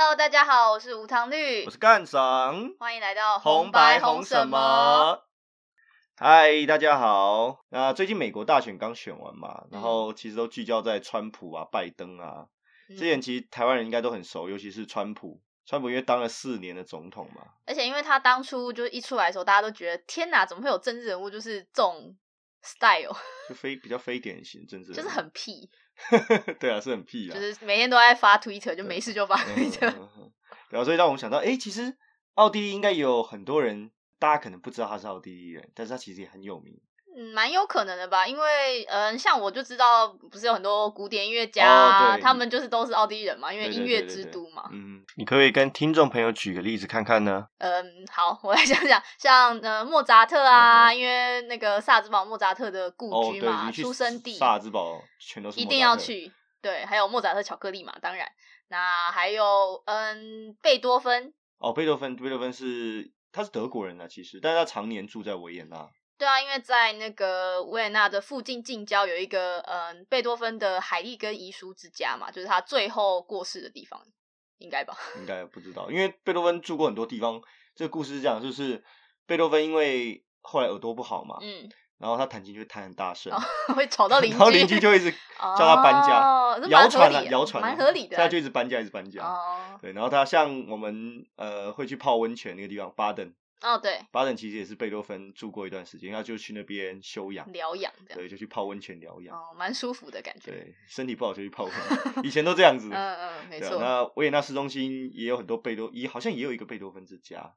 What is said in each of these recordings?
Hello，大家好，我是无糖绿我，是干赏，欢迎来到红白白红什什？么？嗨，大家好。那最近美国大选刚选完嘛，然后其实都聚焦在川普啊、拜登啊。嗯之前其实台湾人应该都很熟，尤其是川普。川普因为当了四年的总统嘛，而且因为他当初就一出来的时候，大家都觉得天哪，怎么会有政治人物就是这种 style，就非比较非典型政治人物，就是很屁，对啊，是很屁啊，就是每天都在发 Twitter，就没事就发嗯 Twitter。然后所以让我们想到，哎、其实奥地利应该有很多人，大家可能不知道他是奥地利人，但是他其实也很有名。嗯，蛮有可能的吧，因为嗯，像我就知道，不是有很多古典音乐家他们就是都是奥地利人嘛，因为音乐对对对之都嘛。嗯，你可不可以跟听众朋友举个例子看看呢？嗯，好，我来想想，像呃莫扎特啊，嗯因为那个萨兹堡莫扎特的故居嘛，出生地，萨尔兹堡全都是一定。要去。对，还有莫扎特巧克力嘛，当然。那还有嗯，贝多芬，哦，贝多芬，贝多芬是他是德国人啊，其实，但是他常年住在维也纳。对啊，因为在那个维也纳的附近近郊有一个嗯贝多芬的海利根遗书之家嘛，就是他最后过世的地方，应该吧？应该不知道，因为贝多芬住过很多地方。这个故事是这样，就是贝多芬因为后来耳朵不好嘛，嗯，然后他弹琴就会弹很大声，哦 会吵到邻居，然后邻居就一直叫他搬家，谣传啊，谣传啊，蛮合理的他就一直搬家，一直搬家。哦对，然后他像我们呃会去泡温泉那个地方，巴登，哦，对，巴登其实也是贝多芬住过一段时间，他就去那边休养，疗养对，就去泡温泉疗养。哦，蛮舒服的感觉。对，身体不好就去泡温泉，以前都这样子。嗯嗯，没错。那维也纳市中心也有很多贝多，也好像也有一个贝多芬之家。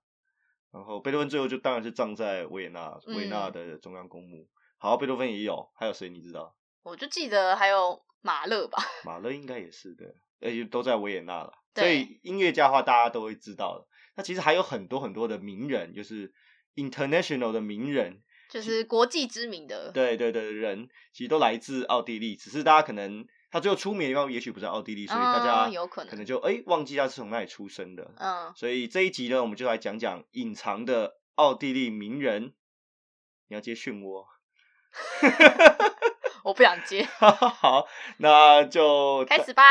然后贝多芬最后就当然是葬在维也纳，维也纳嗯的中央公墓。好，贝多芬也有，还有谁你知道？我就记得还有马勒吧，马勒应该也是的，而且都在维也纳了。所以音乐家的话，大家都会知道的。那其实还有很多很多的名人，就是 international 的名人，就是国际知名的。对对对，人其实都来自奥地利，只是大家可能他最后出名的地方也许不是奥地利，所以大家嗯有可能可能就哎忘记他是从哪里出生的。嗯，所以这一集呢，我们就来讲讲隐藏的奥地利名人。你要接漩涡 我不想接，好，那就开始吧。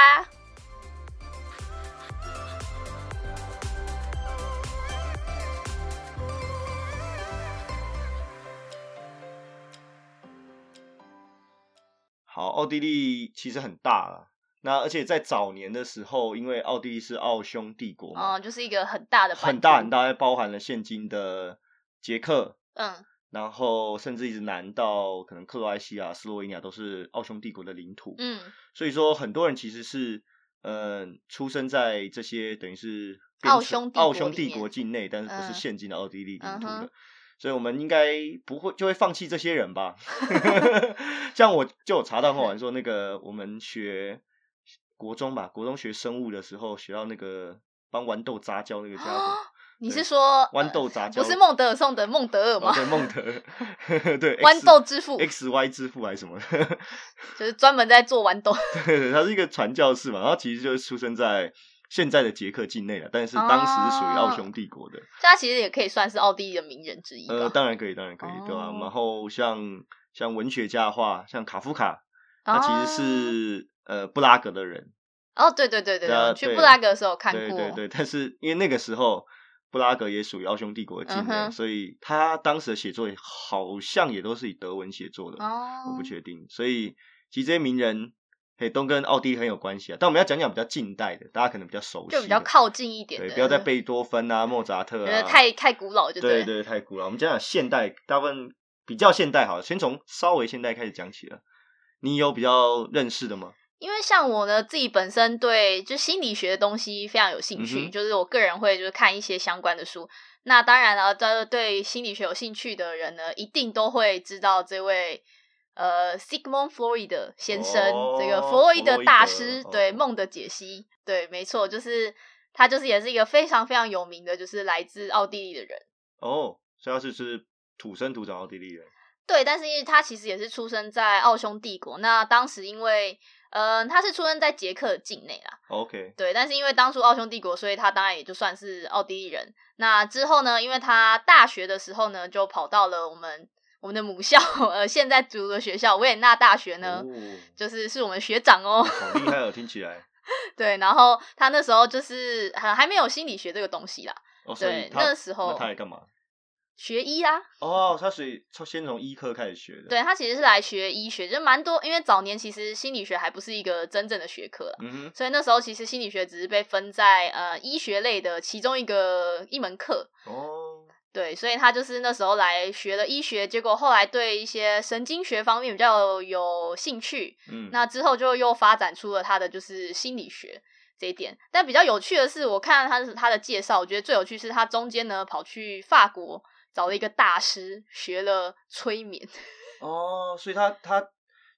好，奥地利其实很大了。那而且在早年的时候，因为奥地利是奥匈帝国嘛，哦，就是一个很大的很大很。大，还包含了现今的捷克，嗯，然后甚至一直南到可能克罗埃西亚、斯洛文尼亚都是奥匈帝国的领土。嗯，所以说很多人其实是呃出生在这些等于是奥匈帝国奥匈帝国境内，但是不嗯是现今的奥地利领土的。所以我们应该不会就会放弃这些人吧？像我就有查到很好玩说，那个我们学国中吧，国中学生物的时候学到那个帮豌豆杂交那个家伙，你是说豌豆杂交不是孟德尔送的孟德尔哦吗？对孟德尔，对豌豆之父 X Y 之父还是什么？就是专门在做豌豆。对对，他是一个传教士嘛，然后其实就是出生在现在的捷克境内了，但是当时是属于奥匈帝国的。他其实也可以算是奥地利的名人之一吧。呃，当然可以，当然可以，对吧、哦然后像像文学家的话，像卡夫卡，他其实是、呃布拉格的人，哦，对对对对去布拉格的时候看过。对对对，但是因为那个时候布拉格也属于奥匈帝国的境内，所以他当时的写作好像也都是以德文写作的，哦，我不确定。所以其实这些名人。嘿，都跟奥地利很有关系啊，但我们要讲讲比较近代的，大家可能比较熟悉，就比较靠近一点的，对，不要再贝多芬啊、莫扎特觉得啊，太太古老就对对对，太古老。我们讲讲现代，大部分比较现代好了，先从稍微现代开始讲起了。你有比较认识的吗？因为像我呢，自己本身对就心理学的东西非常有兴趣，嗯就是我个人会就是看一些相关的书。那当然了，这对心理学有兴趣的人呢，一定都会知道这位呃 Sigmund Freud 先生，哦这个弗洛伊德大师对梦的解析，对，没错，就是他就是也是一个非常非常有名的，就是来自奥地利的人。哦，所以他是是土生土长奥地利人。对，但是因为他其实也是出生在奥匈帝国，那当时因为，呃，他是出生在捷克境内啦，OK，对，但是因为当初奥匈帝国，所以他当然也就算是奥地利人。那之后呢，因为他大学的时候呢，就跑到了我们我们的母校，呃，现在读的学校维也纳大学呢，哦，就是是我们学长哦，好厉害哦，听起来。对，然后他那时候就是还还没有心理学这个东西啦，哦，对那时候那他来干嘛？学医啊，哦，他所以从先从医科开始学的。，对他其实是来学医学，就蛮多，因为早年其实心理学还不是一个真正的学科啦。嗯哼，所以那时候其实心理学只是被分在呃医学类的其中一个一门课，哦，对，所以他就是那时候来学了医学，结果后来对一些神经学方面比较有兴趣，嗯，那之后就又发展出了他的就是心理学这一点。但比较有趣的是，我看他的他的介绍，我觉得最有趣是他中间呢跑去法国找了一个大师学了催眠。哦，所以他他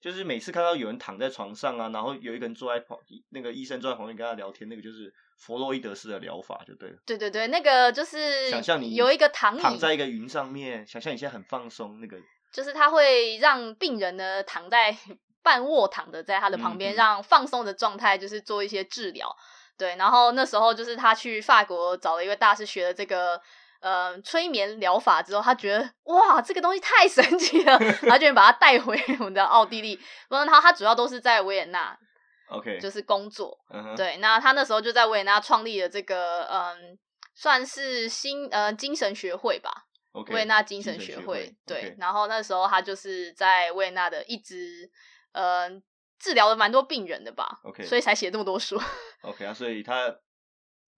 就是每次看到有人躺在床上啊，然后有一个人坐在旁，那个医生坐在旁边跟他聊天，那个就是弗洛伊德式的疗法，就对了。对对对，那个就是想象你有一个躺椅，躺在一个云上面，想象你现在很放松，那个就是他会让病人呢躺在半卧躺的在他的旁边，嗯嗯让放松的状态，就是做一些治疗。对，然后那时候就是他去法国找了一位大师学了这个呃催眠疗法之后，他觉得哇这个东西太神奇了，他就把他带回我们的奥地利。不然他他主要都是在维也纳 OK，就是工作。对，那他那时候就在维也纳创立了这个嗯算是新呃精神学会吧。维也纳精神学学会，对然后那时候他就是在维也纳的一直呃治疗了蛮多病人的吧 OK 所以才写这么多书。OK 啊，所以他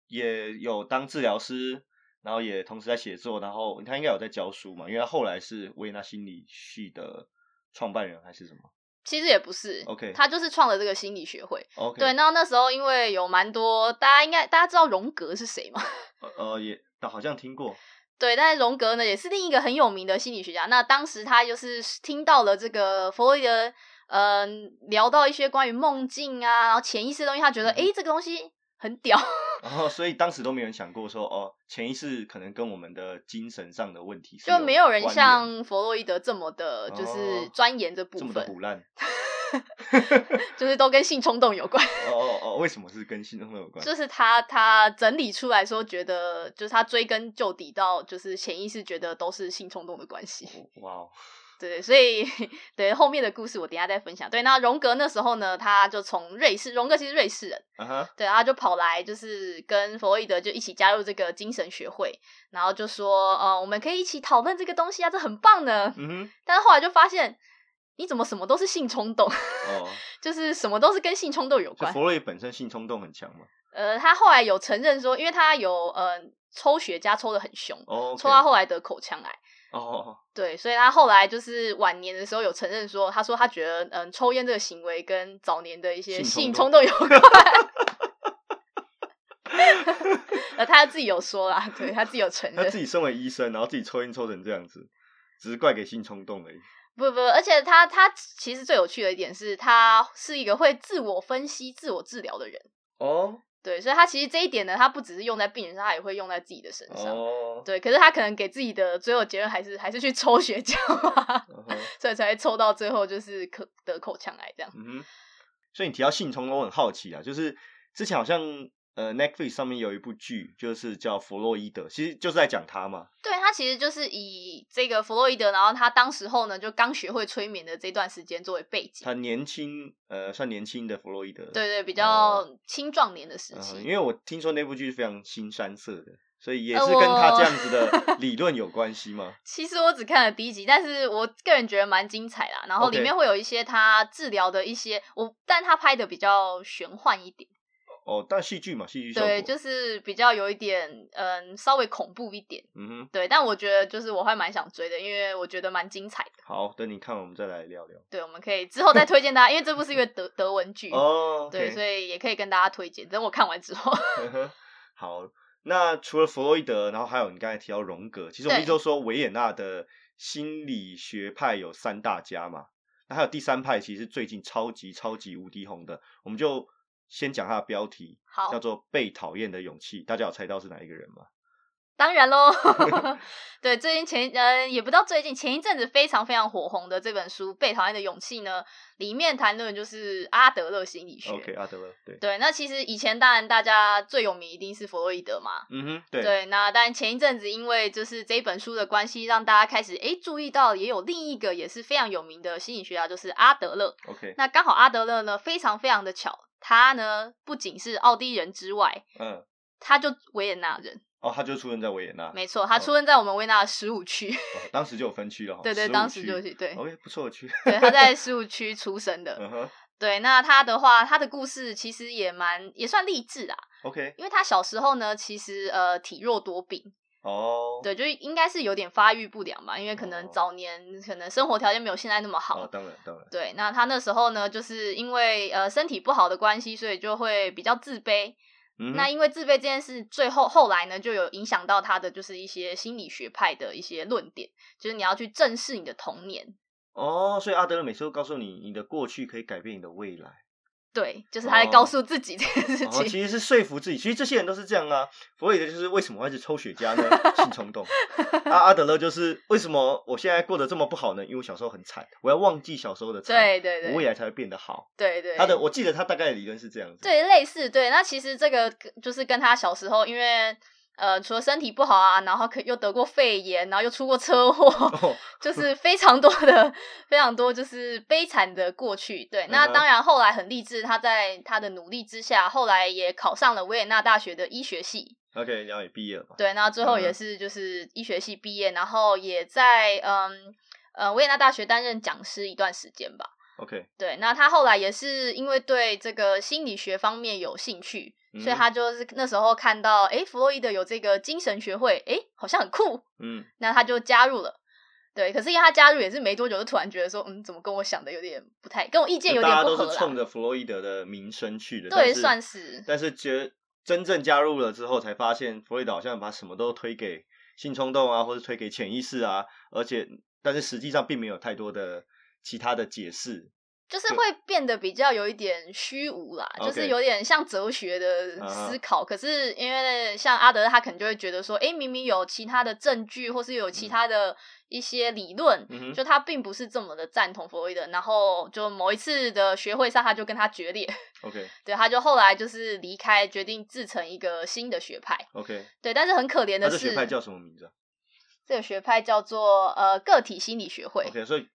也有当治疗师，然后也同时在写作，然后他应该有在教书嘛，因为他后来是维也纳心理系的创办人还是什么其实也不是 OK 他就是创了这个心理学会。？OK，对，那那时候因为有蛮多大家应该大家知道荣格是谁吗？呃呃也好像听过，对，但是荣格呢也是另一个很有名的心理学家。那当时他就是听到了这个弗洛伊德，嗯、聊到一些关于梦境啊，然后潜意识的东西，他觉得嗯哼诶这个东西很屌。然后所以当时都没有人想过说哦，潜意识可能跟我们的精神上的问题是就没有人像弗洛伊德这么的，就是哦钻研这部这么的腐，烂。就是都跟性冲动有关。哦哦哦，为什么是跟性冲动有关？就是他他整理出来说，觉得就是他追根究底到就是潜意识觉得都是性冲动的关系。哇哦，对，所以 对后面的故事我等一下再分享。对，那荣格那时候呢，他就从瑞士，荣格其实瑞士人，对，他就跑来就是跟弗洛伊德就一起加入这个精神学会，然后就说，呃，我们可以一起讨论这个东西啊，这很棒呢。嗯哼，但是后来就发现，你怎么什么都是性冲动，哦，就是什么都是跟性冲动有关。就弗洛伊本身性冲动很强嘛。呃，他后来有承认说，因为他有呃抽雪茄抽的很凶，哦抽到后来得口腔癌。哦 对，所以他后来就是晚年的时候有承认说，他说他觉得嗯抽烟这个行为跟早年的一些性性冲冲动有关。呃，他自己有说啦，对他自己有承认他自。己身为医生，然后自己抽烟抽成这样子，只是怪给性冲动而已。不不，而且他他其实最有趣的一点是，他是一个会自我分析、自我治疗的人。哦对，所以他其实这一点呢，他不只是用在病人上，他也会用在自己的身上。哦，对，可是他可能给自己的最后结论还是还是去抽血浆啊，嗯 所以才会抽到最后就是可得口腔癌这样。嗯哼，所以你提到性冲动，我很好奇啊，就是之前好像呃 Netflix 上面有一部剧，就是叫《弗洛伊德》，其实就是在讲他嘛。对他其实就是以这个弗洛伊德，然后他当时候呢就刚学会催眠的这段时间作为背景。他年轻，呃，算年轻的弗洛伊德。对对，比较青壮年的时嗯期。因为我听说那部剧是非常新山色的，所以也呃是跟他这样子的 理论有关系吗？其实我只看了第一集，但是我个人觉得蛮精彩啦。然后里面会有一些他治疗的一些，我但他拍的比较玄幻一点，哦，但戏剧嘛，戏剧效果。对，就是比较有一点嗯稍微恐怖一点。嗯哼，对，但我觉得就是我还蛮想追的，因为我觉得蛮精彩的。好，等你看完我们再来聊聊。对，我们可以之后再推荐大家，因为这部是一个德德文剧，哦，对，所以以也可以跟大家推荐。等我看完之后，好。那除了弗洛伊德，然后还有你刚才提到荣格，其实我们一直都说维也纳的心理学派有三大家嘛，那还有第三派，其实最近超级超级无敌红的，我们就先讲它的标题，好叫做《被讨厌的勇气》，大家有猜到是哪一个人吗？当然喽，对，最近前呃也不知道最近，前一阵子非常非常火红的这本书《被讨厌的勇气》呢，里面谈论就是阿德勒心理学。OK，阿德勒，对，对，那其实以前当然大家最有名一定是弗洛伊德嘛，嗯哼，对，对，那但前一阵子因为就是这本书的关系，让大家开始诶注意到，也有另一个也是非常有名的心理学家，就是阿德勒。，OK，那刚好阿德勒呢，非常非常的巧，他呢不仅是奥地利人之外，嗯，他就维也纳人。哦，他就出生在维也纳，没错，他出生在我们维也纳的十五区。哦当时就有分区了哈。对对，当时区就是对 OK 不错的区。对，他在十五区出生的。嗯哼对，那他的话，他的故事其实也蛮也算励志啦，，OK，因为他小时候呢，其实呃体弱多病，哦，对，就是应该是有点发育不良吧，因为可能哦早年可能生活条件没有现在那么好。哦，当然当然，对，那他那时候呢，就是因为呃身体不好的关系，所以就会比较自卑。那因为自卑这件事，最后后来呢，就有影响到他的就是一些心理学派的一些论点，就是你要去正视你的童年。哦，所以阿德勒每次都告诉你，你的过去可以改变你的未来。对，就是他在告诉自己这件事情哦，情。其实是说服自己。其实这些人都是这样啊。弗洛伊德就是为什么我一直抽雪茄呢？性冲动。啊，阿德勒就是为什么我现在过得这么不好呢？因为我小时候很惨，我要忘记小时候的惨，对对对，我未来才会变得好。对对，他的我记得他大概的理论是这样子。对类似对，那其实这个就是跟他小时候，因为呃除了身体不好啊，然后可又得过肺炎，然后又出过车祸，哦，就是非常多的非常多就是悲惨的过去。对，那当然后来很励志，他在他的努力之下，后来也考上了维也纳大学的医学系。OK，然后也毕业了嘛。对，那最后嗯也是就是医学系毕业，然后也在嗯呃维也纳大学担任讲师一段时间吧。OK，对，那他后来也是因为对这个心理学方面有兴趣，所以嗯他就是那时候看到，哎，弗洛伊德有这个精神学会，哎，好像很酷，嗯，那他就加入了。对，可是因为他加入也是没多久，就突然觉得说，嗯，怎么跟我想的有点不太，跟我意见有点不合啦。都是冲着弗洛伊德的名声去的。对，算是但是觉真正加入了之后，才发现弗洛伊德好像把什么都推给性冲动啊，或者推给潜意识啊，而且但是实际上并没有太多的其他的解释。就是就会变得比较有一点虚无啦，就是有点像哲学的思考。可是因为像阿德，他可能就会觉得说，哎，明明有其他的证据，或是有其嗯他的一些理论，嗯哼就他并不是这么的赞同弗洛伊德。然后就某一次的学会上，他就跟他决裂，OK 对，他就后来就是离开，决定自成一个新的学派。OK，对，但是很可怜的是，这学派叫什么名字啊这个学派叫做呃个体心理学会。？OK，所以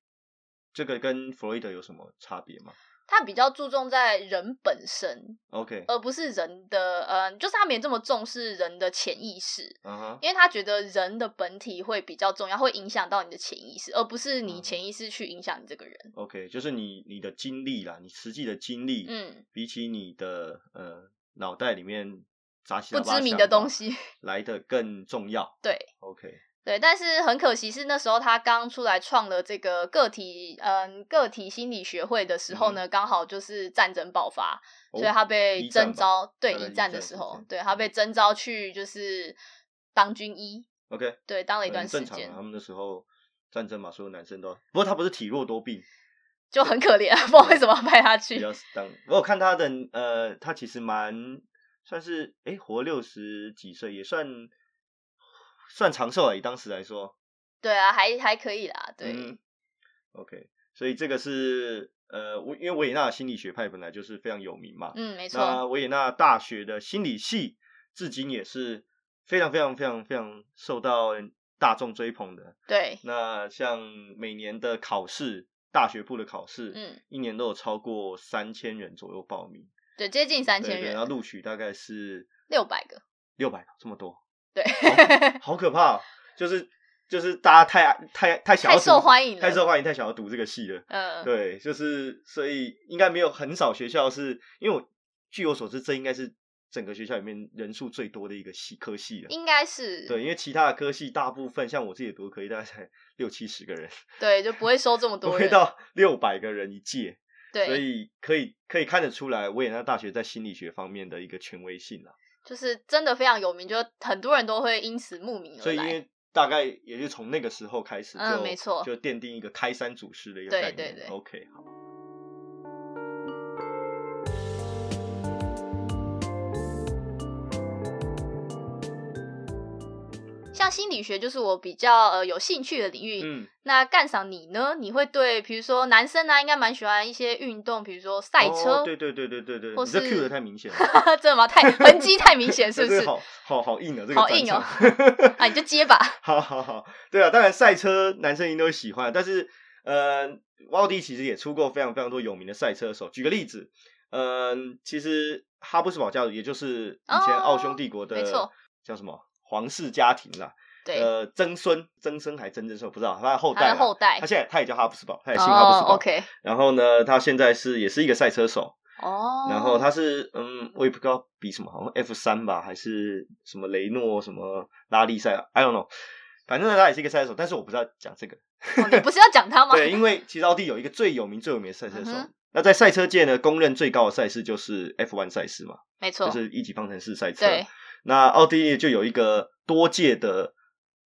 这个跟弗洛伊德有什么差别吗他比较注重在人本身，？OK，而不是人的，呃，就是他没这么重视人的潜意识，嗯哼，因为他觉得人的本体会比较重要，会影响到你的潜意识，而不是嗯你潜意识去影响你这个人。OK，就是你你的经历啦，你实际的经历，嗯，比起你的呃脑袋里面杂七不知名的东西西，来的更重要。对 OK，对，但是很可惜是那时候他刚出来创了这个个体，嗯，个体心理学会的时候呢，刚好就是战争爆发，哦所以他被征召，对一一战的时时候，对他被征召去就是当军医，OK，对，当了一段时间正常啊。他们那时候战争嘛，所有男生都，不过他不是体弱多病，就很可怜，不知道为什么要派他去当。我有看他的，呃，他其实蛮算是，诶，活六十几岁，也算算长寿啊，以当时来说。对啊，还还可以啦，对，嗯。OK，所以这个是呃，维因为维也纳心理学派本来就是非常有名嘛。嗯，没。错那。错，维也纳大学的心理系至今也是非常非常非常非常受到大众追捧的。对，那像每年的考试，大学部的考试，嗯，一年都有超过三千人左右报名，对，接近。三千对对，然后人，录取大概是六百个，六百个，这么多，对，好可怕、哦！就是就是大家太太太想要太受读欢迎了太受欢迎，太想要读这个系了。嗯，对，就是所以应该没有很少学校是因为我据我所知，这应该是整个学校里面人数最多的一个系科系了。应该是，对，因为其他的科系大部分像我自己读的科系，大概才 六七十个人，对，就不会收这么 多人，会到六百个人一届，所，以可以可以看得出来维也纳大学在心理学方面的一个权威性啊。就是真的非常有名，就很多人都会因此慕名而来。所以因为大概也是从那个时候开始就，嗯没错就奠定一个开山祖师的一个概念。对对 OK，好。像心理学就是我比较呃有兴趣的领域。嗯，那干赏你呢？你会对比如说男生呢，应该蛮喜欢一些运动，比如说赛车，哦对对对对对对，或你这是 Q 的太明显了，真的吗？太痕迹太明显，是不是？好好好硬啊，这个好硬哦啊，你就接吧。好好好，对啊，当然赛车男生一定都会喜欢，但是呃，奥迪其实也出过非常非常多有名的赛车手。举个例子，嗯，其实哈布斯堡家族也就是以前奥匈帝国的，没错，叫什么皇室家庭啦。对，呃，曾孙、曾孙还曾曾孙不知道，他的后代，后代，他现在他也叫哈布斯堡，他也姓哈布斯堡。OK。然后呢，他现在是也是一个赛车手。哦。然后他是嗯，我也不知道比什么，好像 F 三吧，还是什么雷诺什么拉力赛，I don't know。反正他也是一个赛车手，但是我不知道讲这个。你不是要讲他 吗？对，因为其实奥地有一个最有名、最有名的赛车手。那在赛车界呢，公认最高的赛事就是 F1 赛事嘛，没错，就是一级方程式赛车。对，那奥地利就有一个多届的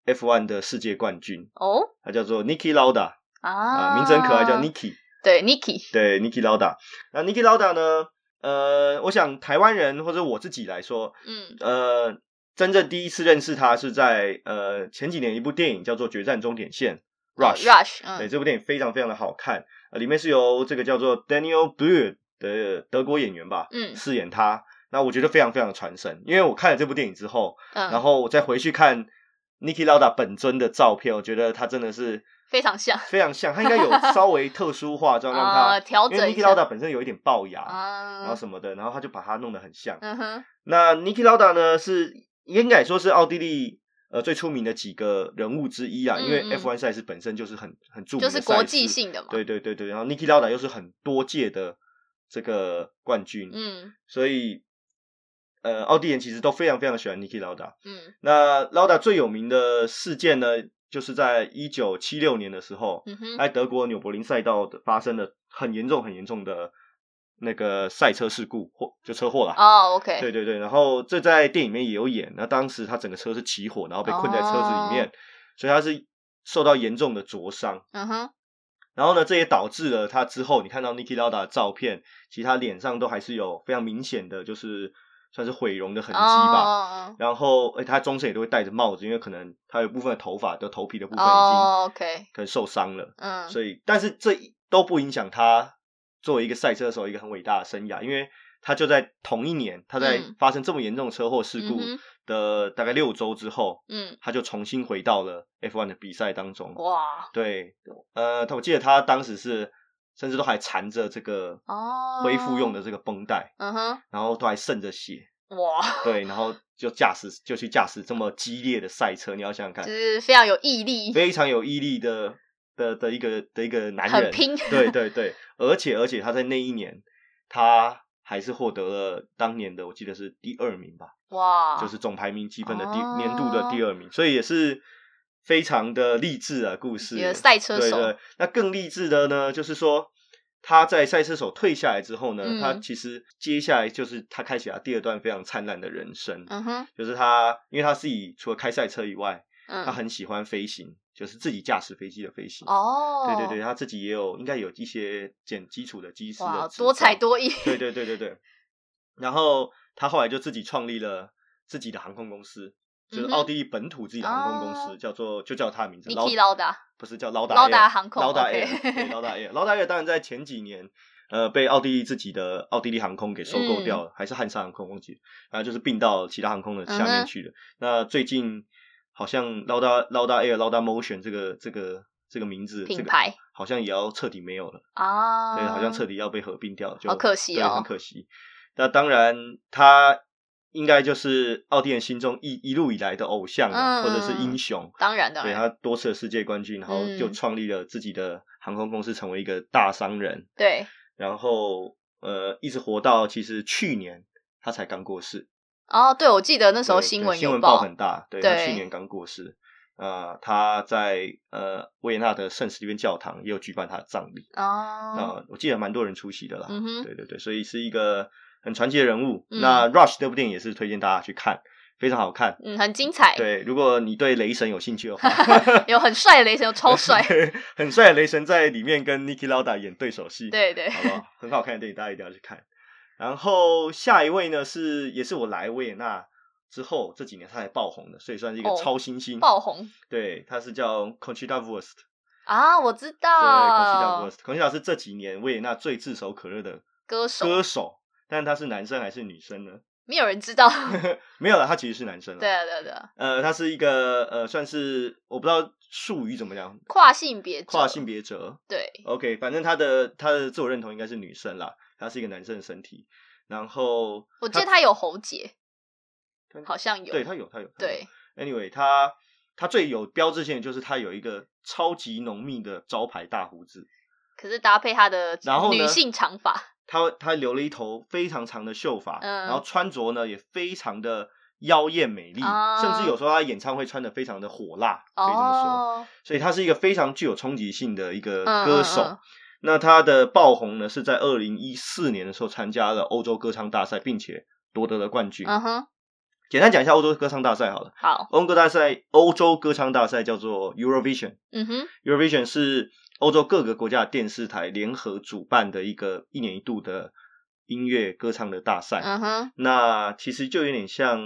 F1 的世界冠军哦，他叫做 Niki Lauda 啊，名字很可爱，叫 Niki。对，Niki，对，Niki Lauda。那 Niki Lauda 呢？呃，我想台湾人或者我自己来说，嗯，呃，真正第一次认识他是在呃前几年一部电影叫做《决战终点线》Rush，Rush，对，这部电影非常非常的好看。呃，里面是由这个叫做 Daniel Blue 的德国演员吧，嗯，饰演他。那我觉得非常非常的传神，因为我看了这部电影之后，嗯，然后我再回去看 Niki Lauda 本尊的照片，我觉得他真的是非常像，非常像。他应该有稍微特殊化妆，让他调整。因为 Niki Lauda 本身有一点龅牙，然后什么的，然后他就把它弄得很像。嗯。那 Niki Lauda 呢，是应该说是奥地利。呃，最出名的几个人物之一啊，因为 F1 赛事本身就是很很著名，就是国际性的嘛。对对对对，然后 Niki Lauda 又是很多届的这个冠军，嗯，所以呃，奥地人其实都非常非常喜欢 Niki Lauda。嗯，那 Lauda 最有名的事件呢，就是在一九七六年的时候，在德国纽柏林赛道发生了很严重很严重的。那个赛车事故或就车祸了哦，OK，对对对，然后这在电影里面也有演。那当时他整个车是起火，然后被困在车子里面，所以他是受到严重的灼伤。嗯哼，然后呢，这也导致了他之后你看到 Niki Lauda 的照片，其实他脸上都还是有非常明显的，就是算是毁容的痕迹吧。然后，哎，他终身也都会戴着帽子，因为可能他有部分的头发的头皮的部分已经可能受伤了。嗯，所以，但是这都不影响他。作为一个赛车手，一个很伟大的生涯，因为他就在同一年，他在发生这么严重的车祸事故的大概六周之后，嗯，他就重新回到了 F1 的比赛当中。哇，对，呃，我记得他当时是甚至都还缠着这个哦。恢复用的这个绷带，嗯哼，然后都还渗着血。哇，对，然后就驾驶就去驾驶这么激烈的赛车，你要想想看，就是非常有毅力，非常有毅力的。的的一个的一个男人，很拼，对对对，而且而且他在那一年，他还是获得了当年的我记得是第二名吧，哇，就是总排名积分的第年度的第二名，所以也是非常的励志啊故事。赛车手，对。对，那更励志的呢，就是说他在赛车手退下来之后呢，他其实接下来就是他开启了第二段非常灿烂的人生，嗯哼，就是他因为他自己除了开赛车以外，嗯，他很喜欢飞行。就是自己驾驶飞机的飞行哦，对对对，他自己也有应该有一些简基础的机师的多才多艺，对对对对对。然后他后来就自己创立了自己的航空公司，就是奥地利本土自己的航空公司，叫做就叫它的名字 Lauda，不是叫劳达劳达航空，劳达 Air，对劳达 Air，劳达 Air 当然在前几年呃被奥地利自己的奥地利航空给收购掉了，还是汉莎航空忘记，然后就是并到其他航空的下面去了。那最近。好像 Lauda Lauda Air Lauda Motion 这个这个这个名字品牌好像也要彻底没有了啊，对，好像彻底要被合并掉，就好可惜哦，很可惜。那当然，他应该就是奥地利心中一一路以来的偶像啊，或者是英雄。当然的，对他多次的世界冠军，然后就创立了自己的航空公司，成为一个大商人。对，然后呃，一直活到其实去年他才刚过世。哦，对，我记得那时候新闻新闻报很大，对他去年刚过世，呃，他在呃维也纳的圣史蒂芬教堂也有举办他的葬礼，哦，啊，我记得蛮多人出席的啦，嗯哼，对对对，所以是一个很传奇的人物。那 Rush 这部电影也是推荐大家去看，非常好看，嗯，很精彩。对，如果你对雷神有兴趣的话，有很帅的雷神，有超帅，很帅的雷神在里面跟 Niki Lauda 演对手戏，对对，好不好？很好看的电影，大家一定要去看。然后下一位呢是也是我来维也纳之后这几年他才爆红的，所以算是一个超新星。爆红，对，他是叫 Conchita Wurst 啊，我知道。对，Conchita Wurst，Conchita 是这几年维也纳最炙手可热的歌手。歌手，但他是男生还是女生呢？没有人知道。没有了，他其实是男生。对啊，对啊，对啊。呃，他是一个呃，算是我不知道术语怎么样，跨性别，跨性别者。对。OK，反正他的他的自我认同应该是女生啦。他是一个男生的身体。然后我记得他有喉结他，好像有。对他有他有他有对，Anyway，他他最有标志性的就是他有一个超级浓密的招牌大胡子，可是搭配他的然后女性长发，他他留了一头非常长的秀发，嗯然后穿着呢也非常的妖艳美丽，哦甚至有时候他演唱会穿的非常的火辣，可以这么说。哦，所以他是一个非常具有冲击性的一个嗯歌手。嗯嗯那他的爆红呢，是在二零一四年的时候参加了欧洲歌唱大赛，并且夺得了冠军。嗯哼，简单讲一下欧洲歌唱大赛好了。好，欧洲歌大赛，欧洲歌唱大赛叫做 Eurovision。嗯哼，Eurovision 是欧洲各个国家的电视台联合主办的一个一年一度的音乐歌唱的大赛。嗯哼，那其实就有点像，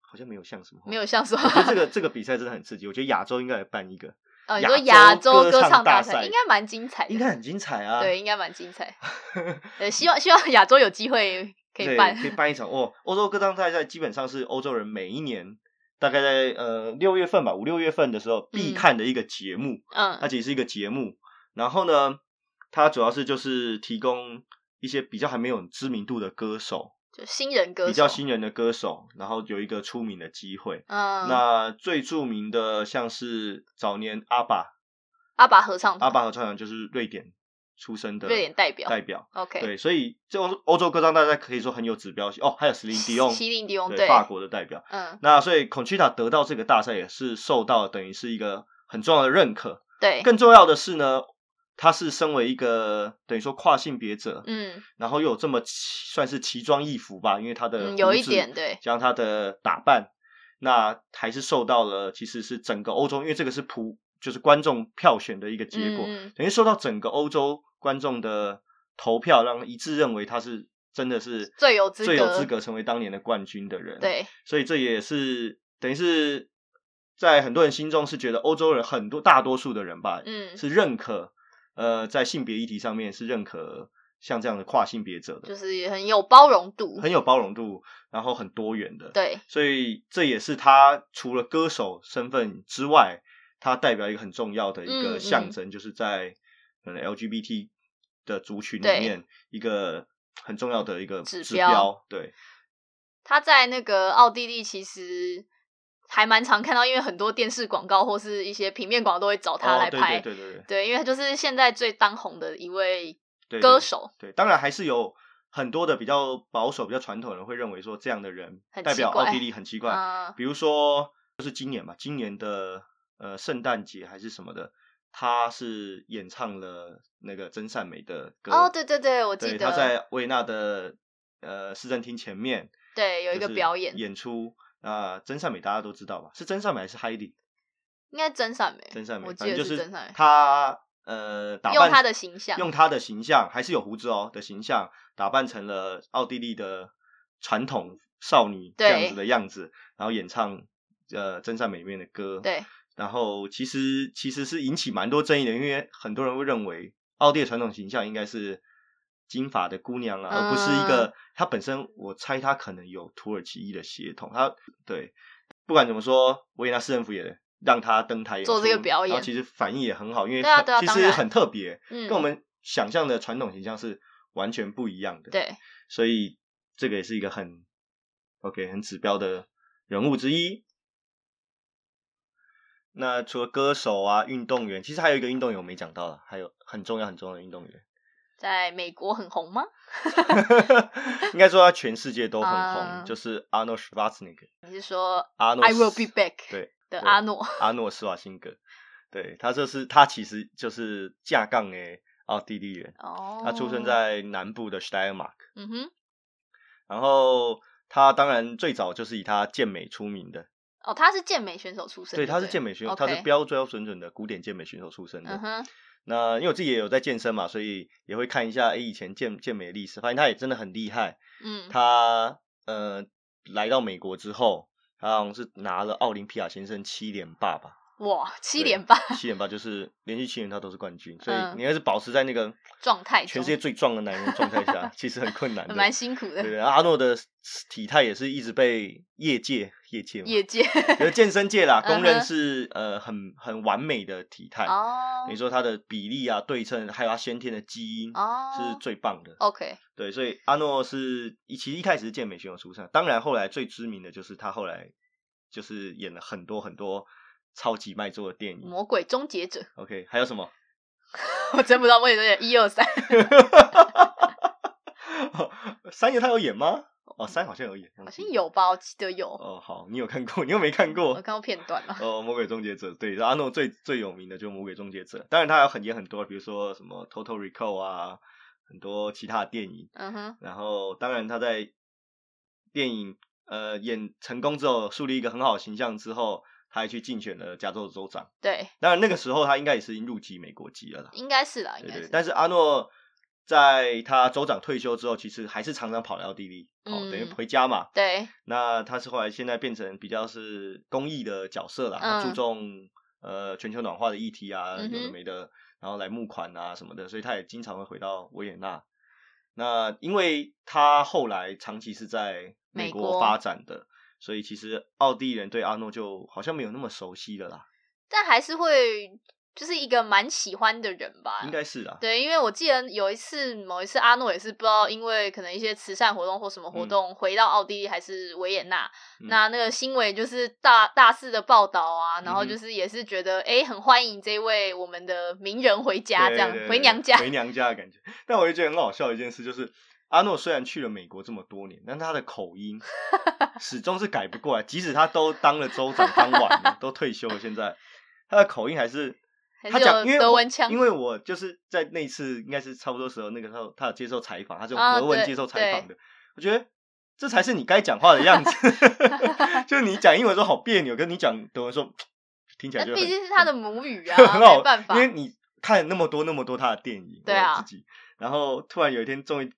好像没有像什么，没有像什么这个这个比赛真的很刺激，我觉得亚洲应该来办一个，哦，你说亚亚洲洲歌唱大大赛应该蛮精彩的，应该很精彩啊。对，应该蛮精彩。呃，希望希望亚洲有机会可以办。可以办一场哦。欧洲歌唱大赛基本上是欧洲人每一年大概在呃六月份吧，五六月份的时候必嗯看的一个节目，嗯它嗯其实是一个节目。然后呢，它主要是就是提供一些比较还没有知名度的歌手，就新人歌手，比较新人的歌手，然后有一个出名的机会。嗯，那最著名的像是早年阿爸，阿爸合唱团，阿爸合唱团就是瑞典出生的瑞典代表代表。OK，对，所以这欧欧洲歌唱大赛可以说很有指标性哦。还有斯林迪翁，西林迪翁对对，法国的代表。嗯，那所以 Conchita 得到这个大赛也是受到等于是一个很重要的认可。对，更重要的是呢，他是身为一个等于说跨性别者，嗯。然后又有这么算是奇装异服吧，因为他的嗯，有一点对，加上他的打扮，那还是受到了其实是整个欧洲，因为这个是普就是观众票选的一个结果，等于受到整个欧洲观众的投票，让一致认为他是真的是最有最有资格成为当年的冠军的人。，对，所以这也是等于是在很多人心中是觉得欧洲人很多大多数的人吧，嗯，是认可呃在性别议题上面是认可像这样的跨性别者的，就是也很有包容度，很有包容度，然后很多元的。对，所以这也是他除了歌手身份之外，他代表一个很重要的一嗯个嗯象征，就是在可能 LGBT 的族群里面一个很重要的一个指标。对，他在那个奥地利其实还蛮常看到，因为很多电视广告或是一些平面广告都会找他来拍，对对对对对因为他就是现在最当红的一位对对歌手，对，当然还是有很多的比较保守、比较传统的人会认为说这样的人代表奥地利很奇 怪。嗯比如说，就是今年嘛，今年的呃圣诞节还是什么的，他是演唱了那个真善美的歌。哦，对对对，我记对，得他在维也纳的呃市政厅前面对有一个表演，演出。啊、真善美大家都知道吧？是真善美还是 Heidi？应该真善美，真善美，我记得反正就是真善美，他呃打扮用他的形象，用他的形象，还是有胡子哦的形象，打扮成了奥地利的传统少女这样子的样子，然后演唱呃真善美里面的歌。，对，然后其实其实是引起蛮多争议的，因为很多人会认为奥地利的传统形象应该是金发的姑娘啊，而不是一嗯个她本身，我猜她可能有土耳其裔的血统。她对，不管怎么说，维也纳市政府也让她登台演做这个表演然后其实反应也很好，因为她其实很特别，嗯，跟我们想象的传统形象是完全不一样的。，对，所以这个也是一个很 OK 很指标的人物之一。那除了歌手啊，运动员，其实还有一个运动员我没讲到了，还有很重要很重要的运动员，在美国很红吗？应该说他全世界都很红，啊。就是 Arnold Schwarzenegger，你是说阿诺 I will be back 对对的阿诺？阿诺施瓦辛格，对他就是他其实就是架杠诶奥地利人，哦，他出生，在南部的 Steiermark。嗯哼，然后他当然最早就是以他健美出名的，哦，他是健美选手出身，对，他是健美选手，他是标标准准的古典健美选手出身的。嗯哼，那因为我自己也有在健身嘛，所以也会看一下，诶，以前健健美的历史，发现他也真的很厉害。嗯，他呃来到美国之后，他好像是拿了奥林匹亚先生七连霸吧，哇，七对连霸七连霸就是连续七年他都是冠军，所以嗯你要是保持在那个状态全世界最壮的男人状态下，其实很困难的。蛮辛苦的对，对，阿诺的体态也是一直被业界业界，业界就是健身界啦，公认是呃很很完美的体态。哦你说他的比例啊、对称，还有他先天的基因哦是最棒的。OK 对，所以阿诺是一其实一开始是健美选手出身，当然后来最知名的就是他后来就是演了很多很多超级卖座的电影。魔鬼终结者，OK，还有什么？我真不知道，我也有点一二三，三爷他有演吗？哦，三好像有演，好像有吧，我记得有，哦，好，你有看过，你又没看过我。看过片段了。哦，魔鬼终结者，对，阿诺最最有名的就是魔鬼终结者，当然他有很演很多，比如说什么 Total Recall 啊，很多其他的电影。嗯哼，然后，当然他在电影呃演成功之后，树立一个很好的形象之后，他还去竞选了加州的州长。对，当然那个时候他应该也是入籍美国籍了啦。应该是啦，应该是。。对对但是阿诺在他州长退休之后，其实还是常常跑来奥地利，哦，等于嗯回家嘛。对，那他是后来现在变成比较是公益的角色啦，他嗯注重呃全球暖化的议题啊，嗯有的没的，然后来募款啊什么的，所以他也经常会回到维也纳。那因为他后来长期是在美国发展的，所以其实奥地利人对阿诺就好像没有那么熟悉了啦，但还是会就是一个蛮喜欢的人吧。应该是啊。对，因为我记得有一次，某一次阿诺也是不知道，因为可能一些慈善活动或什么活动，回到奥地利还是维也纳，嗯那那个新闻就是大大肆的报道啊，然后就是也是觉得哎、诶很欢迎这位我们的名人回家，这样回娘家。回娘家的感觉。但我就觉得很好笑的一件事，就是阿诺虽然去了美国这么多年，但他的口音 始终是改不过来，即使他都当了州长，当晚了，都退休了，现在他的口音还是。他讲，因为德文腔因为我就是在那一次应该是差不多时候，那个时候他有接受采访，他是用德文接受采访的。我觉得这才是你该讲话的样子，就是你讲英文说好别扭，跟你讲德文说听起来就毕竟是他的母语啊，很好没办法因。为你看那么多那么多他的电影，对啊自己，然后突然有一天终于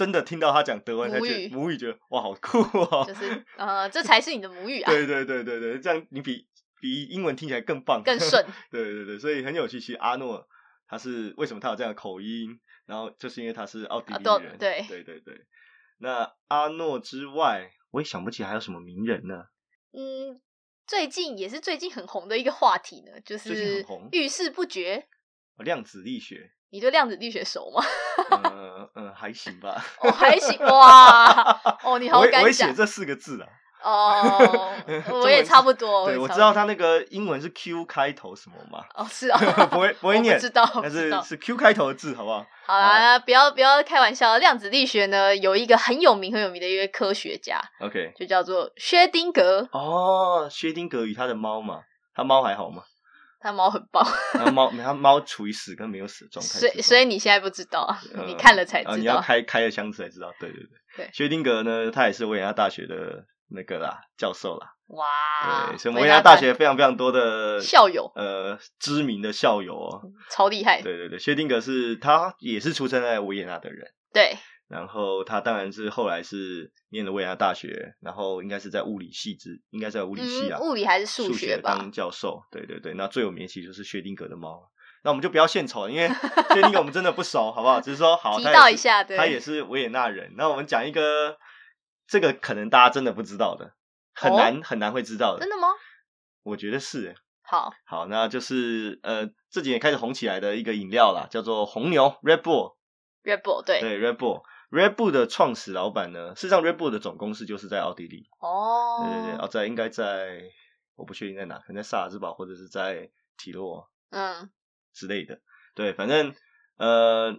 真的听到他讲德文，才母语觉得母语觉得哇好酷哦，就是呃，这才是你的母语啊，对对对对对，这样你比比英文听起来更棒，更顺。对对对，所以很有趣。其实阿诺他是为什么他有这样的口音，然后就是因为他是奥地利人，对对对对。那阿诺之外，我也想不起还有什么名人呢？嗯，最近也是最近很红的一个话题呢，就是遇事不决。量子力学，你对量子力学熟吗？嗯 嗯，还行吧。哦，还行哇！哦，你好敢写这四个字啊。哦，我也差不多。对，我知道他那个英文是 Q 开头什么嘛，哦，是啊，不会不会念，知道，但。是是 Q 开头的字，好不好？好啦，不要不要开玩笑，量子力学呢有一个很有名很有名的一位科学家，OK，就叫做薛丁格，哦，薛丁格与他的猫嘛，他猫还好吗？他猫很棒，他 猫他猫处于死跟没有死的状态，所以所以你现在不知道啊，呃你看了才啊你要。开开了箱子才知道。对对对，对薛丁格呢，他也是维也纳大学的那个啦教授啦，哇，对，所以维也纳大学非常非常多的校友呃知名的校友哦。超厉害，对对对，薛丁格是他也是出生在维也纳的人。对，然后他当然是后来是念了维也纳大学，然后应该是在物理系之，应该是在物理系啊，嗯，物理还是数数学吧？当教授。对对对，那最有名的其实就是薛定格的猫。那我们就不要献丑了，因为薛定格我们真的不熟，好不好？只是说好，提他也是到一下，对，他也是维也纳人。那我们讲一个，这个可能大家真的不知道的，很哦难、很难会知道的。真的吗？我觉得是欸。好，好，那就是呃这几年开始红起来的一个饮料啦，叫做红牛 Red Bull。Red Bull 对，对 Red Bull。Red Bull 的创始老板呢，事实上 Red Bull 的总公司就是在奥地利，哦，对对对，哦，在应该在我不确定在哪，可能在萨尔茨堡或者是在提洛嗯，之类的。对，反正呃，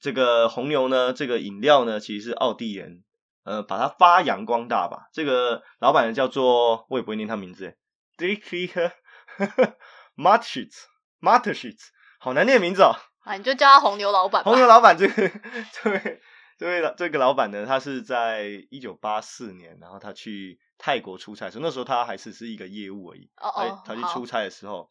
这个红牛呢，这个饮料呢，其实是奥地人呃把它发扬光大吧。这个老板呢叫做我也不会念他名字 d i c k m a t s c h i t z m a t s c h i t z 好难念名字哦。啊，你就叫他红牛老板吧。红牛老板这个 这位这位老这个老板呢，他是在一九八四年，然后他去泰国出差的时候，那时候他还是是一个业务而已。哦哦，他他去出差的时候，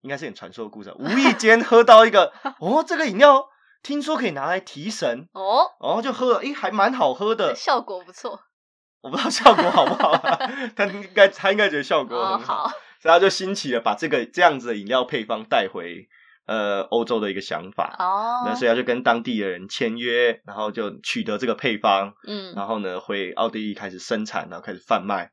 应该是很传说的故事啊，无意间喝到一个 哦，这个饮料听说可以拿来提神，哦，然后就喝了，诶，还蛮好喝的。效果不错。我不知道效果好不好啊，他应该他应该觉得效果哦，很好。好，所以他就兴起了把这个这样子的饮料配方带回呃欧洲的一个想法。哦，那所以他就跟当地的人签约，然后就取得这个配方，嗯，然后呢回奥地利开始生产，然后开始贩卖。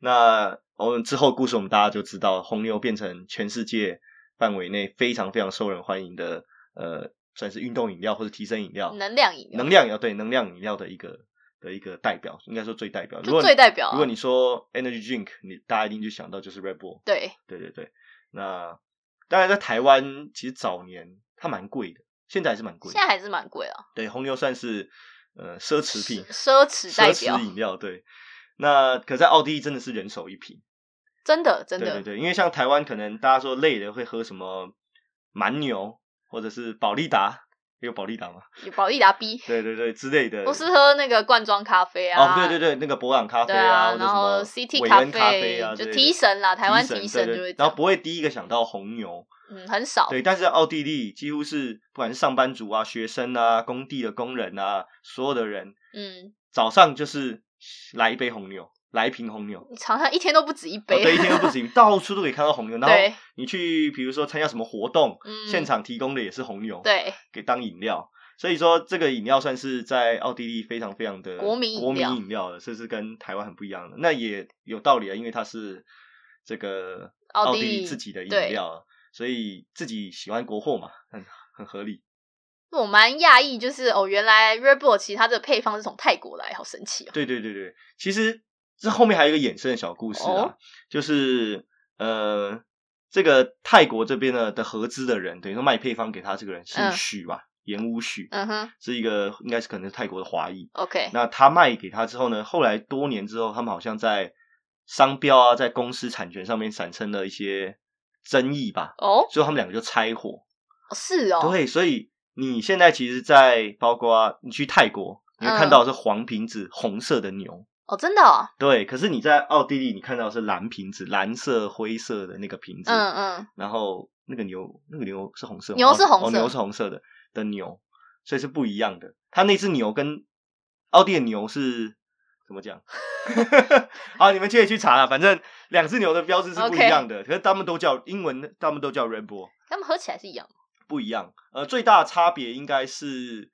那我们之后故事我们大家就知道，红牛变成全世界范围内非常非常受人欢迎的呃，算是运动饮料或者提升饮料、能量饮料，能量饮料对能量饮料的一个的一个代表，应该说最代表。如果最代表啊。如果你说 energy drink，你大家一定就想到就是 Red Bull。对，对对对，那当然在台湾其实早年它蛮贵的，现在还是蛮贵的现。在还是蛮贵啊，对，红牛算是呃奢侈品、奢侈代奢表，饮料。对，那可在奥地利真的是人手一瓶。真的真的，对对对，因为像台湾可能大家说累了会喝什么蛮牛或者是宝利达，有保利达吗？有保利达 B，对对对之类的。我是喝那个罐装咖啡啊，哦，对对对，那个博朗咖啡对啊，然后什么 CT 韦恩咖啡啊，就提神啦，台湾提提神就会然后不会第一个想到红牛，嗯，很少，对，但是在奥地利几乎是不管是上班族啊、学生啊、工地的工人啊，所有的人嗯，早上就是来一杯红牛，来一瓶红牛。你常常一天都不止一哦杯，对，一天都不行，到处都可以看到红牛。然后你去，比如说参加什么活动，嗯现场提供的也是红牛，，对，给当饮料。所以说，这个饮料算是在奥地利非常非常的国民饮国民料饮料了，这是跟台湾很不一样的。那也有道理啊，因为它是这个奥地利利自己的饮料啊，所以自己喜欢国货嘛，很很合理。我蛮讶异，就是哦，原来 Red Bull 其实它的配方是从泰国来，好神奇哦。对对对对，其实这后面还有一个衍生的小故事啊，哦就是呃，这个泰国这边呢的合资的人，等于说卖配方给他这个人姓嗯许吧，严武许，嗯哼是一个应该是可能是泰国的华裔。，OK，那他卖给他之后呢，后来多年之后，他们好像在商标啊，在公司产权上面产生了一些争议吧，哦，最后他们两个就拆伙。是哦，对，所以你现在其实，在包括你去泰国，你会看到是黄瓶子、红色的牛。哦，真的哦，对，可是你在奥地利，你看到是蓝瓶子，蓝色、灰色的那个瓶子，嗯嗯，然后那个牛，那个牛是红色吗，牛是红色哦牛是红色的的牛，所以是不一样的。它那只牛跟奥地利的牛是怎么讲？好，你们可以去查了，反正两只牛的标志是不一样的可是他们都叫英文，他们都叫 Red Bull，他们合起来是一样的，不一样。呃，最大的差别应该是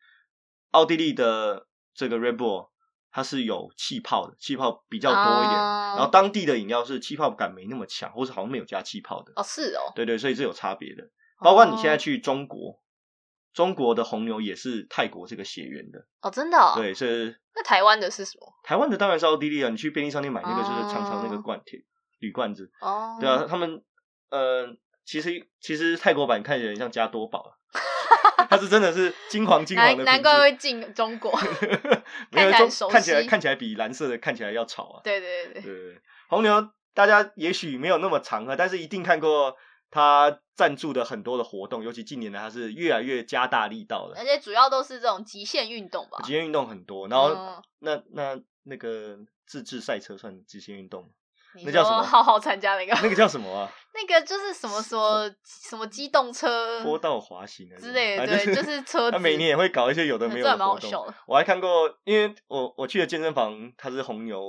奥地利的这个 Red Bull。它是有气泡的，气泡比较多一点，哦然后当地的饮料是气泡感没那么强，或是好像没有加气泡的。哦，是哦，对对，所以是有差别的。包括你现在哦去中国，中国的红牛也是泰国这个血缘的。哦，真的哦，，对，是那台湾的是什么？台湾的当然是奥地利啊。你去便利商店买那个就是长长那个哦罐铁铝罐子，哦，对啊，他们呃，其实其实泰国版看起来很像加多宝啊，它是真的是金黄金黄的，难怪会进中国，没有中看起来看起来比蓝色的看起来要吵啊。对对对对，红牛大家也许没有那么常喝，但是一定看过他赞助的很多的活动，尤其近年来它是越来越加大力道了。而。且主要都是这种极限运动吧，极限运动很多，然后、嗯。那那那个自制赛车算极限运动吗，你那叫什么说好好参加那个，那个叫什么啊？那个就是什么什么什么机动车坡道滑行啊之类的，对，就是 车子。他每年也会搞一些有的没有的活动。我还看过，因为我我去的健身房，它是红牛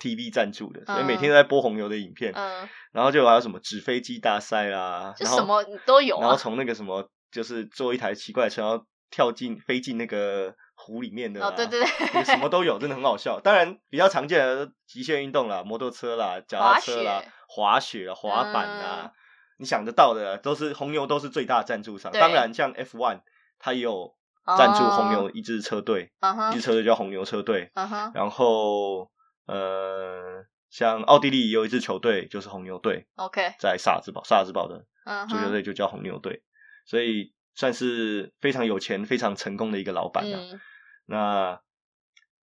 TV 赞助的，所以每天都在播红牛的影片。嗯，然后就还有什么纸飞机大赛啦，就什么都有啊。然后从那个什么，就是坐一台奇怪的车，然后跳进飞进那个湖里面的啦哦，对对对，什么都有，真的很好笑。当然比较常见的极限运动啦，摩托车啦、脚踏车啦滑、滑雪啦、滑板啦，嗯你想得到的都是红牛都是最大赞助商。当然像 F1，它也有赞助红牛哦，一支车队，嗯一支，车队叫红牛车队。然后呃，像奥地利也有一支球队，就是红牛队，，OK，在萨尔兹堡，萨尔兹堡的嗯足球，队就叫红牛队，所以算是非常有钱、非常成功的一个老板啊。嗯，那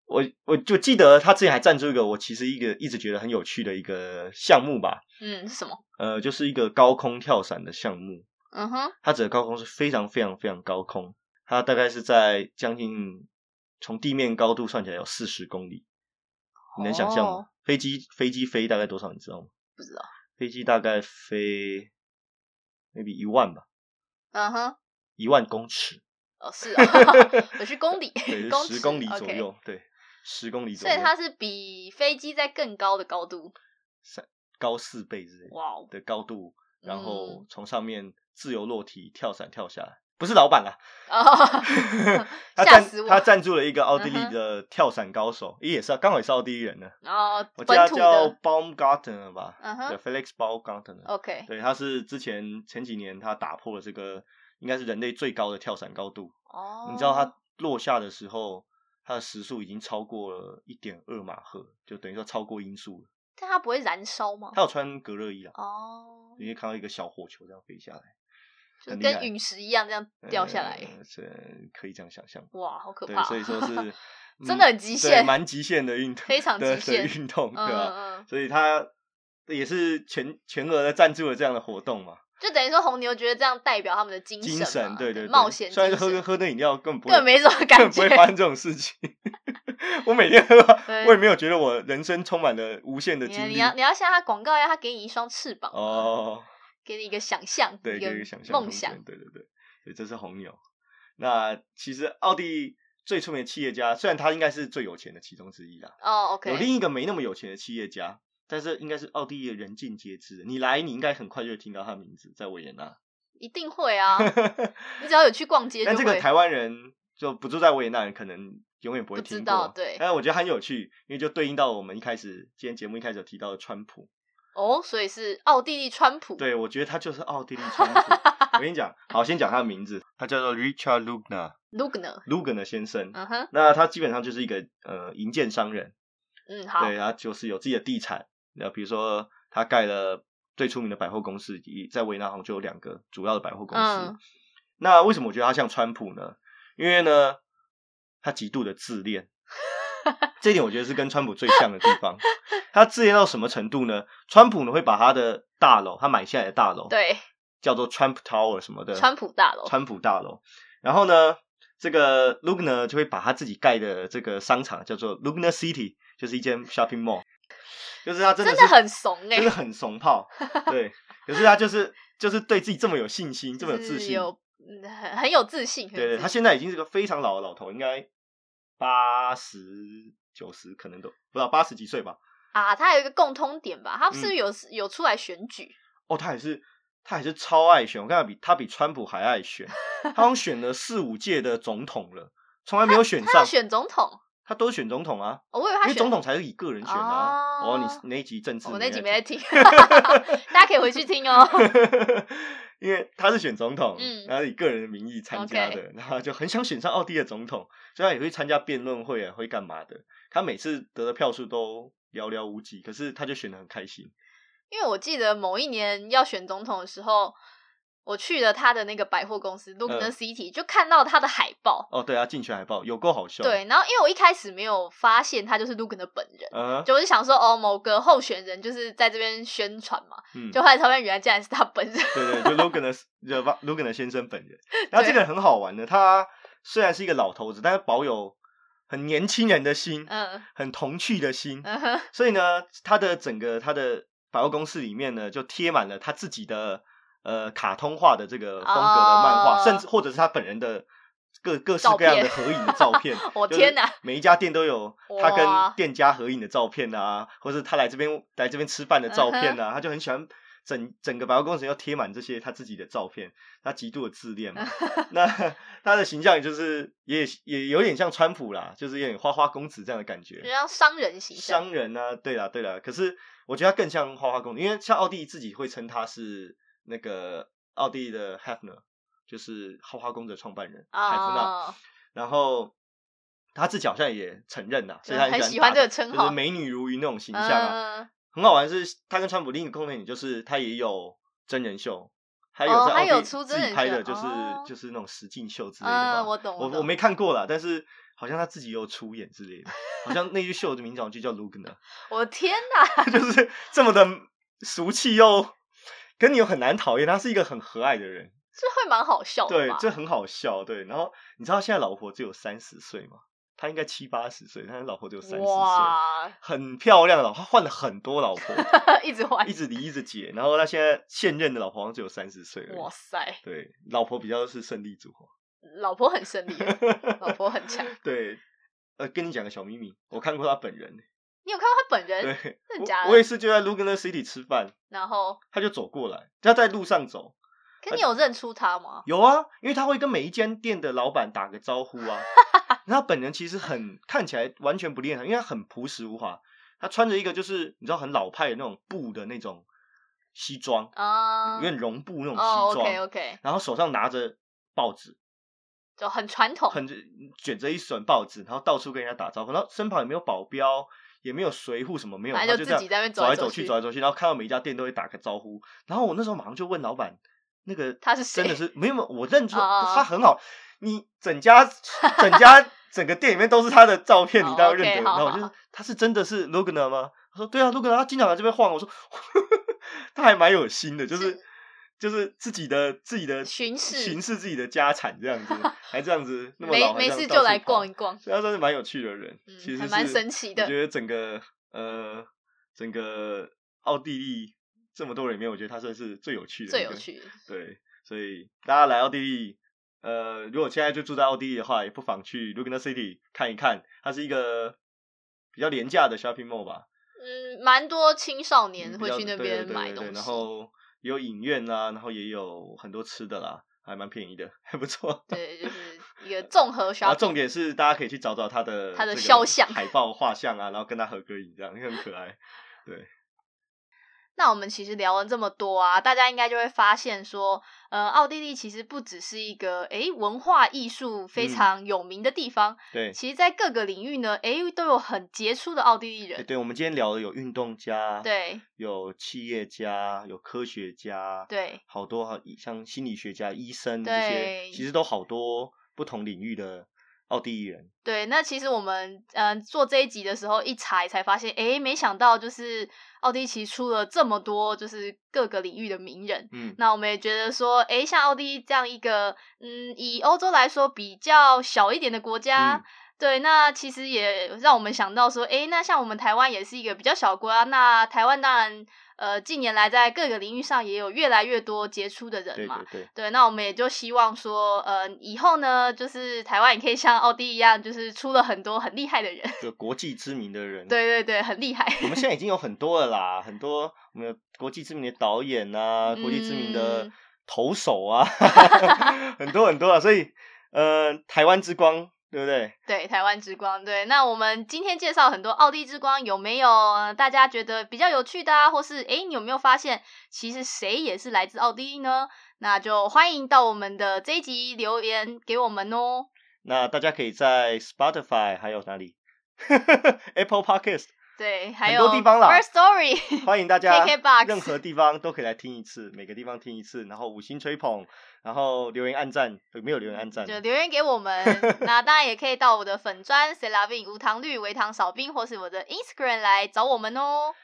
我我就记得他之前还赞助一个我其实一个一直觉得很有趣的一个项目吧，嗯，是什么？呃，就是一个高空跳伞的项目。嗯哼，它指的高空是非常非常非常高空，它大概是在将近从地面高度算起来有四十公里，你能想象吗？哦飞机飞机飞大概多少？你知道吗？不知道。飞机大概飞 maybe 一万吧，嗯哼，一万公尺，哦是啊，我去公里，十公里左右，对，十公里左右。所以它是比飞机在更高的高度。高四倍之类哇哦，的高度，然后嗯从上面自由落体跳伞跳下来。不是老板啦，哦，他赞吓死我他赞助了一个奥地利的跳伞高手，诶也是啊刚好也是奥地利人呢。然后我记得他叫 Baumgartner 吧，嗯对哼，Felix Baumgartner。，OK，对，他是之前前几年他打破了这个应该是人类最高的跳伞高度。哦，你知道它落下的时候，它的时速已经超过了一点二马赫，就等于说超过音速了。但它不会燃烧吗？它有穿隔热衣啊，哦，你会看到一个小火球这样飞下来，就跟陨石一样这样掉下来，呃是可以这样想象。哇，好可对怕，，所以说是 真的很极限蛮极限的运动，非常的极限的运动，对嗯吧？所以他也是全全额的赞助了这样的活动嘛，就等于说红牛觉得这样代表他们的精精神神，嘛，对对，对冒险虽然喝喝那饮料根本不会根本没什么 感觉，本不会发生这种事情。我每天喝我也没有觉得我人生充满了无限的你精力。你要你要像他广告，一样他给你一双翅膀，，哦，给你一个想象，对，一个想象空梦想对，对对对，这是红牛。那其实奥地最出名的企业家，虽然他应该是最有钱的其中之一啦，哦有，OK，有另一个没那么有钱的企业家，但是应该是奥地利的人尽皆知。你来，你应该很快就会听到他的名字，在维也纳。一定会啊，你只要有去逛街但这个台湾人就不住在维也纳人，可能永远不会知听过。道对但是我觉得很有趣，因为就对应到我们一开始今天节目一开始有提到的川普。哦，所以是奥地利川普，对，我觉得他就是奥地利 川普。我跟你讲，好，先讲他的名字，他叫做 Richard Lugner，Lugner，Lugner 先生。嗯哼，那他基本上就是一个呃银建商人，嗯，好，对，他就是有自己的地产。那比如说他盖了最出名的百货公司，以在维纳好像就有两个主要的百货公司。嗯那为什么我觉得他像川普呢？因为呢，他极度的自恋，这一点我觉得是跟川普最像的地方。他自恋到什么程度呢？川普呢会把他的大楼，他买下来的大楼，，对，叫做 Trump Tower 什么的，川普大楼，川普大楼。然后呢，这个 Lugner 就会把他自己盖的这个商场叫做 Lugner City，就是一间 shopping mall，就是他真的是真的很怂哎真的，很怂炮，对。可是他就是就是对自己这么有信心，这么有自信，有嗯很很有自信，对他现在已经是个非常老的老头，应该八十九十，可能都不知道八十几岁吧。啊，他有一个共通点吧，他是不嗯是有有出来选举？哦，他也是，他还是超爱选。我看他比他比川普还爱选，他好像选了四五届的总统了，从来没有选上。选总统，他都是选总统啊，哦我以为他选因为总统才是以个人选的啊。哦哦，你那一集政治，我那集没在在听，大家可以回去听哦。因为他是选总统，嗯然后以个人的名义参加的，然后就很想选上奥地利的总统，所以他也会参加辩论会啊，会干嘛的。他每次得的票数都寥寥无几，可是他就选的很开心。因为我记得某一年要选总统的时候，我去了他的那个百货公司嗯 City，、就看到他的海报。哦，对啊，竞选海报有够好笑。，对，然后因为我一开始没有发现他就是 Lugner 本人，嗯就我就想说哦，某个候选人就是在这边宣传嘛，嗯，就后来才发现原来竟然是他本人。对对，就 Logan 的就 Logan 的先生本人。然后这个人很好玩的，他虽然是一个老头子，但是保有很年轻人的心，嗯很童趣的心。所以呢，他的整个他的百货公司里面呢，就贴满了他自己的呃卡通化的这个风格的漫画，哦甚至或者是他本人的各各式各样的合影的照片。就是我天哪！每一家店都有他跟店家合影的照片啊，或是他来这边来这边吃饭的照片嗯啊，他就很喜欢。整整个百货公司要贴满这些他自己的照片，他极度的自恋嘛。那他的形象也就是也也有点像川普啦，就是有点花花公子这样的感觉。就像商人形象，商人啊，对啦对啦，可是我觉得他更像花花公子，因为像奥地利自己会称他是那个奥地利的 Hefner，就是花花公子的创办人海夫纳，哦，然后他自己好像也承认呐，所以他很喜欢这个称号就是美女如云那种形象啊。嗯很好玩的是，他跟川普另一个共同点就是他也有真人秀。还有哦他有在奥地利自己拍的，就是、哦就是那种实境秀之类的吧。嗯，我我我没看过啦，但是好像他自己有出演之类的，好像那句秀的名字好像就叫 Lugner，我的天哪！就是这么的俗气又，跟你又很难讨厌，他是一个很和蔼的人，这会蛮好笑的，对这很好笑，对。然后你知道现在老婆只有三十岁吗？他应该七八十岁，他老婆只有三十岁，哇，很漂亮的老婆，他换了很多老婆，一直换一，直离一直结，然后他现在现任的老婆好像只有三十岁哇塞，对，老婆比较是胜利组合。老婆很胜利，老婆很强。对，呃，跟你讲个小秘密，我看过他本人，你有看到他本人？对，真的假的我我也是就在 Lugner City 吃饭，然后，他就走过来，他在路上走。可你有认出他吗？有啊，因为他会跟每一间店的老板打个招呼啊。然后他本人其实很看起来完全不厉害，因为他很朴实无华。他穿着一个就是你知道很老派的那种布的那种西装，啊有，点绒布那种哦西装，，OK OK，然后手上拿着报纸，就很传统，很卷着一卷报纸，然后到处跟人家打招呼，然后身旁也没有保镖，也没有随护什么，没有，反他就自己在那边走来走去，走来走去然后看到每一家店都会打个招呼。然后我那时候马上就问老板，那个他是谁真的是没有，我认出他很好，你整家整家 整个店里面都是他的照片，哦你当然认得。然后我就好好好他是真的是 Lugner 吗？他说对啊，Lugner，他经常来这边晃。我说 他还蛮有心的，就是就是自己的自己的巡视巡视自己的家产这样子，还这样子那么没没事就来逛一逛，所以他算是蛮有趣的人，嗯其实还蛮神奇的我觉得整个呃整个奥地利这么多人里面，我觉得他算是最有趣的，最有。趣的。对，所以大家来奥地利，呃，如果现在就住在奥地利的话，也不妨去 Lugner City 看一看，它是一个比较廉价的 shopping mall 吧，嗯，蛮多青少年会去那对边对对对买东西，然后也有影院啦，然后也有很多吃的啦，还蛮便宜的，还不错。对，就 是一个综合然后。重点是，大家可以去找找他的他的肖像海报、画像啊，然后跟他合个影，这样很可爱。对，那我们其实聊了这么多啊，大家应该就会发现说，呃，奥地利其实不只是一个诶文化艺术非嗯常有名的地方，对，其实在各个领域呢，诶都有很杰出的奥地利人。诶对，我们今天聊的有运动家，，对有企业家，有科学家，，对好多好像心理学家、医生这些，其实都好多不同领域的奥地利人。对，那其实我们嗯、呃做这一集的时候一查才发现，诶，没想到就是奥地利其实出了这么多就是各个领域的名人。嗯，那我们也觉得说，诶，像奥地利这样一个，嗯，以欧洲来说比较小一点的国家，嗯对，那其实也让我们想到说，诶，那像我们台湾也是一个比较小的国啊，那台湾当然，呃，近年来在各个领域上也有越来越多杰出的人嘛对。对，对，那我们也就希望说，呃，以后呢，就是台湾也可以像奥地利一样，就是出了很多很厉害的人。就国际知名的人。对对对，很厉害。我们现在已经有很多了啦，很多我们有国际知名的导演啊，国际知名的嗯投手啊，很多很多啊，所以呃，台湾之光，对不对？对，台湾之光。对，那我们今天介绍很多奥地之光，有没有呃大家觉得比较有趣的啊？或是诶，你有没有发现，其实谁也是来自奥地利呢？那就欢迎到我们的这一集留言给我们哦。那大家可以在 Spotify 还有哪里 Apple Podcast，对，还很有多地方啦 First Story，欢迎大家任何地方都可以来听一次，每个地方听一次，然后五星吹捧，然后留言按赞，有没有留言按赞？就留言给我们。那当然也可以到我的粉砖 c e l a v i n 无糖绿微糖少冰，或是我的 Instagram 来找我们哦。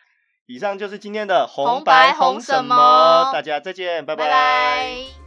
以上就是今天的红红白白红什么么，大家再见，拜拜拜